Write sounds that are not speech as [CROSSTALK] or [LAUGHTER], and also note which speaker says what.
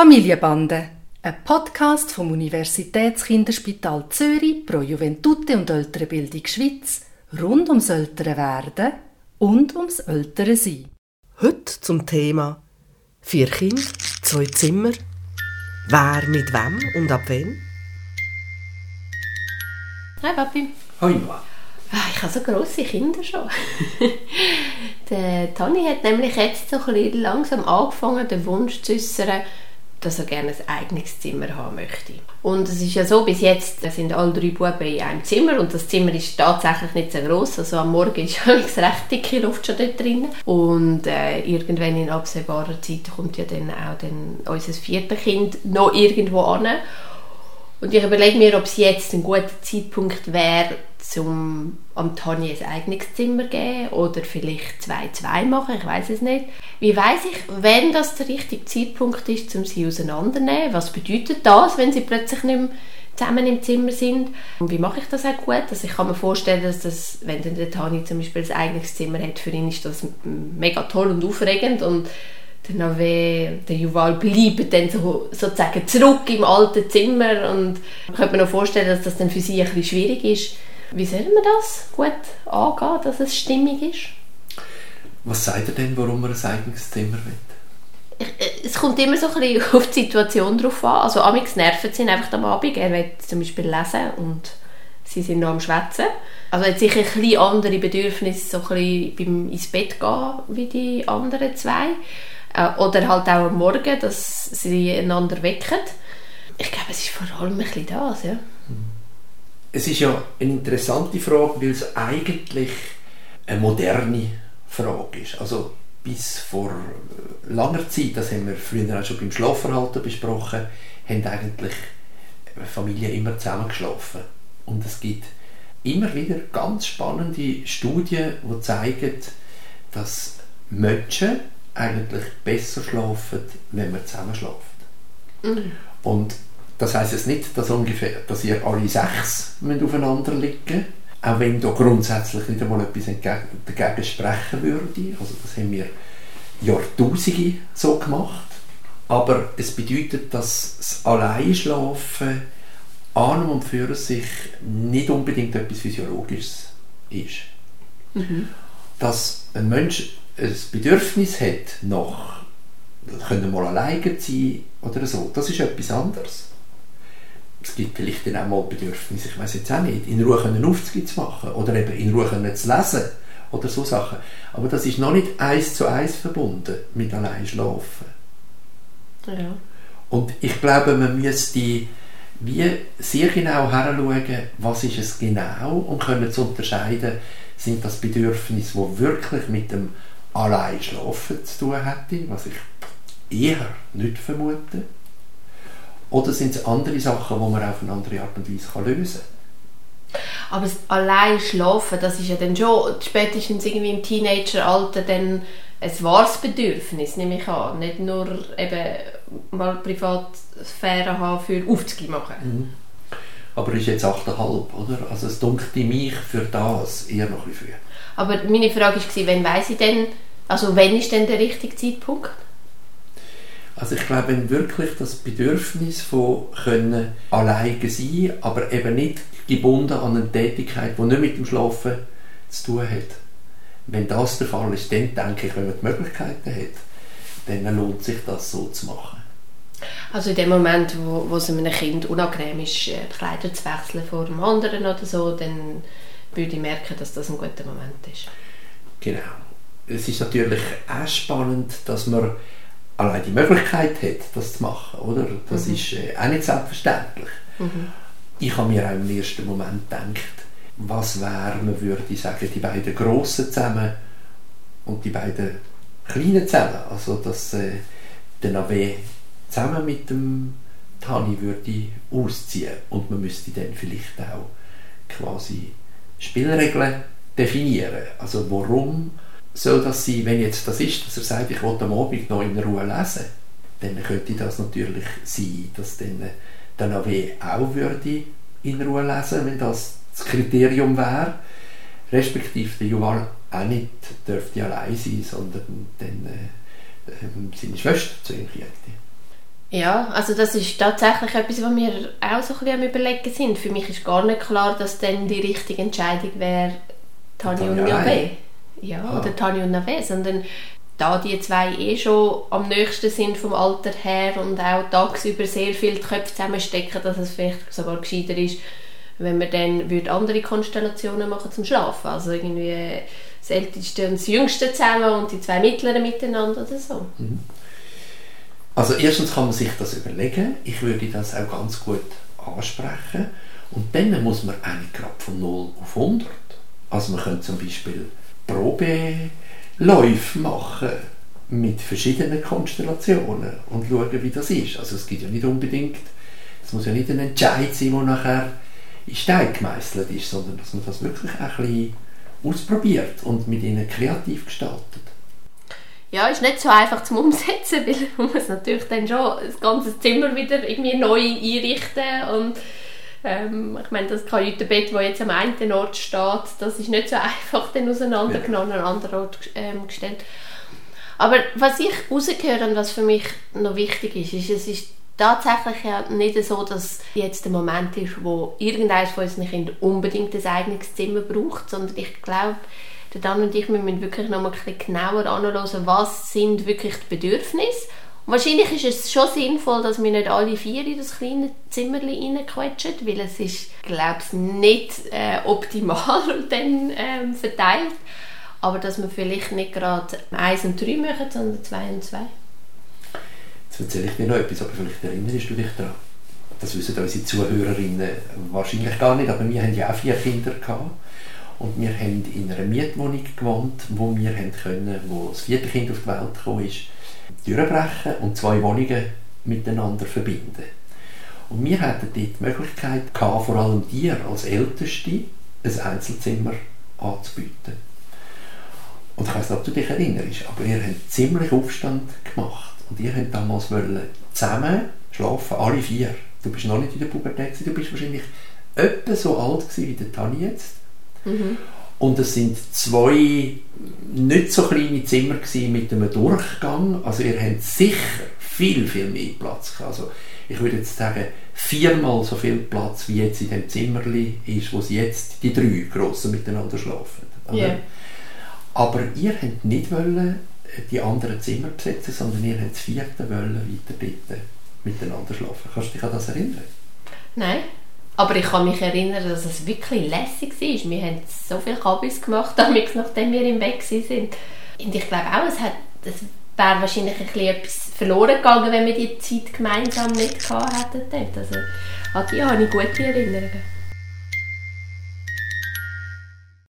Speaker 1: Familienbande, ein Podcast vom Universitätskinderspital Zürich pro Juventute und Ältere Bildung Schweiz rund ums ältere Werden und ums ältere Sein.
Speaker 2: Heute zum Thema Vier Kinder, zwei Zimmer, wer mit wem und ab wann?
Speaker 3: Hi Papi.
Speaker 4: Hi Noah.
Speaker 3: Ah, Ich habe so grosse Kinder schon. [LAUGHS] der Tani hat nämlich jetzt so ein bisschen langsam angefangen, den Wunsch zu äußern, dass er gerne ein eigenes Zimmer haben möchte. Und es ist ja so, bis jetzt sind alle drei Buben in einem Zimmer und das Zimmer ist tatsächlich nicht so groß. Also am Morgen ist [LAUGHS] es recht dicke Luft schon dort drin. Und äh, irgendwann in absehbarer Zeit kommt ja dann auch dann unser viertes Kind noch irgendwo an. Und ich überlege mir, ob es jetzt ein guter Zeitpunkt wäre, um am Tanja ein eigenes Zimmer zu geben oder vielleicht zwei, zwei machen, ich weiß es nicht. Wie weiß ich, wenn das der richtige Zeitpunkt ist, um sie auseinanderzunehmen? Was bedeutet das, wenn sie plötzlich nicht mehr zusammen im Zimmer sind? Und wie mache ich das auch gut? Also ich kann mir vorstellen, dass das, wenn dann der Tani zum Beispiel ein eigenes Zimmer hat, für ihn ist das mega toll und aufregend und der Nave, der Juval bleibt dann so, sozusagen zurück im alten Zimmer und ich könnte mir noch vorstellen, dass das dann für sie ein bisschen schwierig ist. Wie soll man das gut angehen, dass es stimmig ist?
Speaker 4: Was sagt er denn, warum er ein eigenes Zimmer will?
Speaker 3: Äh, es kommt immer so ein bisschen [LAUGHS] auf die Situation drauf an. Also amigs nerven sie einfach am Abend. Er will zum Beispiel lesen und sie sind noch am Schwätzen. Also er hat sicher ein bisschen andere Bedürfnisse, so ein bisschen beim ins Bett gehen wie die anderen zwei. Äh, Oder halt auch am Morgen, dass sie einander wecken. Ich glaube, es ist vor allem ein bisschen das, ja.
Speaker 4: Es ist ja eine interessante Frage, weil es eigentlich eine moderne Frage ist. Also bis vor langer Zeit, das haben wir früher auch schon beim Schlafverhalten besprochen, haben eigentlich Familien immer zusammen geschlafen. Und es gibt immer wieder ganz spannende Studien, die zeigen, dass Menschen eigentlich besser schlafen, wenn man zusammen schläft.
Speaker 3: Mhm.
Speaker 4: Und das heißt jetzt nicht, dass, ungefähr, dass ihr alle sechs müsst aufeinander liegen auch wenn da grundsätzlich nicht einmal etwas entgegen, dagegen sprechen würde. Also das haben wir Jahrtausende so gemacht. Aber es bedeutet, dass das Alleinschlafen an und für sich nicht unbedingt etwas Physiologisches ist.
Speaker 3: Mhm.
Speaker 4: Dass ein Mensch ein Bedürfnis hat nach, können mal alleine sein oder so, das ist etwas anderes es gibt vielleicht dann auch mal Bedürfnisse, ich weiß jetzt auch nicht, in Ruhe einen Aufzug zu machen oder eben in Ruhe können zu lesen oder so Sachen. Aber das ist noch nicht eins zu eins verbunden mit allein schlafen.
Speaker 3: Ja.
Speaker 4: Und ich glaube, man müsste wie sehr genau heranschauen, was ist es genau und können zu unterscheiden, sind das Bedürfnisse, die wirklich mit dem allein schlafen zu tun hätte, was ich eher nicht vermute oder sind es andere Sachen, die man auf eine andere Art und Weise kann lösen kann?
Speaker 3: Aber das allein schlafen, das ist ja dann schon spätestens irgendwie im Teenageralter dann ein wahres Bedürfnis, nehme ich an. Nicht nur eben mal Privatsphäre haben für Aufzüge machen.
Speaker 4: Mhm. Aber ist jetzt 8,5, oder? Also es dunkte mich für das eher noch ein früh.
Speaker 3: Aber meine Frage war, wann weiss ich denn, also wann ist denn der richtige Zeitpunkt?
Speaker 4: Also ich glaube, wenn wirklich das Bedürfnis von können alleine sein, aber eben nicht gebunden an eine Tätigkeit, die nicht mit dem Schlafen zu tun hat. Wenn das der Fall ist, dann denke ich, wenn man die Möglichkeiten hat, dann lohnt sich das so zu machen.
Speaker 3: Also in dem Moment, wo, wo es einem Kind unangenehm ist, äh, die Kleider zu wechseln vor dem anderen oder so, dann würde ich merken, dass das ein guter Moment ist.
Speaker 4: Genau. Es ist natürlich auch spannend, dass man allein die Möglichkeit hat, das zu machen, oder? Das
Speaker 3: Mhm.
Speaker 4: ist äh, auch nicht selbstverständlich.
Speaker 3: Mhm.
Speaker 4: Ich habe mir auch im ersten Moment gedacht, was wäre, man würde sagen, die beiden Grossen zusammen und die beiden Kleinen zusammen. Also, dass äh, der Nave zusammen mit dem Tani würde ausziehen und man müsste dann vielleicht auch quasi Spielregeln definieren. Also, warum soll das sein, wenn jetzt das ist, dass er sagt, ich will am Abend noch in Ruhe lesen, dann könnte das natürlich sein, dass dann der Nave auch würde in Ruhe lesen, wenn das das Kriterium wäre, respektive der Juval auch nicht dürfte allein sein, sondern dann äh, äh, seine Schwester zu ihm kriegte.
Speaker 3: Ja, also das ist tatsächlich etwas, was wir auch so ein bisschen am überlegen sind. Für mich ist gar nicht klar, dass dann die richtige Entscheidung wäre, Tani und Navé. Ja, ah. oder Tani und Navé, sondern da die zwei eh schon am nächsten sind vom Alter her und auch tagsüber sehr viel die Köpfe zusammenstecken, dass es vielleicht sogar gescheiter ist, wenn man dann würde andere Konstellationen machen zum Schlafen. Also irgendwie das Älteste und das Jüngste zusammen und die zwei Mittleren miteinander oder so. Mhm.
Speaker 4: Also erstens kann man sich das überlegen. Ich würde das auch ganz gut ansprechen. Und dann muss man eigentlich gerade von 0 auf 100. Also man könnte zum Beispiel Probe Läufe machen mit verschiedenen Konstellationen und schauen, wie das ist. Also es gibt ja nicht unbedingt, es muss ja nicht ein Entscheid sein, der nachher in Stein gemeißelt ist, sondern dass man das wirklich ein bisschen ausprobiert und mit ihnen kreativ gestaltet.
Speaker 3: Ja, ist nicht so einfach zum Umsetzen, [LAUGHS] weil man muss natürlich dann schon das ganze Zimmer wieder irgendwie neu einrichten und ähm, ich meine, das Kajütenbett, das jetzt am einen Ort steht, das ist nicht so [LAUGHS] einfach dann auseinandergenommen, ja. an einen anderen Ort ähm, gestellt. Aber was ich rausgehöre und was für mich noch wichtig ist, ist, es ist tatsächlich ja nicht so, dass jetzt der Moment ist, wo irgendeines von unseren Kindern unbedingt ein eigenes Zimmer braucht, sondern ich glaube, der Dan und ich müssen wirklich noch mal ein genauer anschauen, was sind wirklich die Bedürfnisse Wahrscheinlich ist es schon sinnvoll, dass wir nicht alle vier in das kleine Zimmer reinquetschen, weil es ist, glaube ich, nicht äh, optimal [LAUGHS] dann ähm, verteilt. Aber dass wir vielleicht nicht gerade eins und drei machen, sondern zwei und zwei.
Speaker 4: Jetzt erzähle ich dir noch etwas, aber vielleicht erinnerst du dich daran. Das wissen unsere Zuhörerinnen wahrscheinlich gar nicht, aber wir haben ja auch vier Kinder gehabt. Und wir haben in einer Mietwohnung gewohnt, wo wir haben können, wo das vierte Kind auf die Welt gekommen ist durchbrechen und zwei Wohnungen miteinander verbinden. Und wir hatten dort die Möglichkeit, vor allem dir als Älteste ein Einzelzimmer anzubieten. Und ich weiß nicht, ob du dich erinnerst, aber ihr habt ziemlich Aufstand gemacht. Und ihr habt damals zusammen schlafen, alle vier. Du bist noch nicht in der Pubertät, du bist wahrscheinlich etwa so alt wie der Tani jetzt. Mhm. Und es sind zwei nicht so kleine Zimmer mit einem Durchgang. Also ihr habt sicher viel, viel mehr Platz. Also ich würde jetzt sagen, viermal so viel Platz, wie jetzt in dem Zimmerli ist, wo sie jetzt die drei Grossen miteinander schlafen. Yeah. Aber ihr habt nicht wollen die anderen Zimmer besetzen, sondern ihr habt das vierte wollen weiter dort miteinander schlafen. Kannst du dich an das erinnern?
Speaker 3: Nein. Aber ich kann mich erinnern, dass es wirklich lässig war. Wir haben so viele Kabis gemacht, [LAUGHS] nachdem wir im Bett waren. Und ich glaube auch, es, hat, es wäre wahrscheinlich ein bisschen etwas verloren gegangen, wenn wir die Zeit gemeinsam nicht gehabt hätten. Also an die habe ich gute Erinnerungen.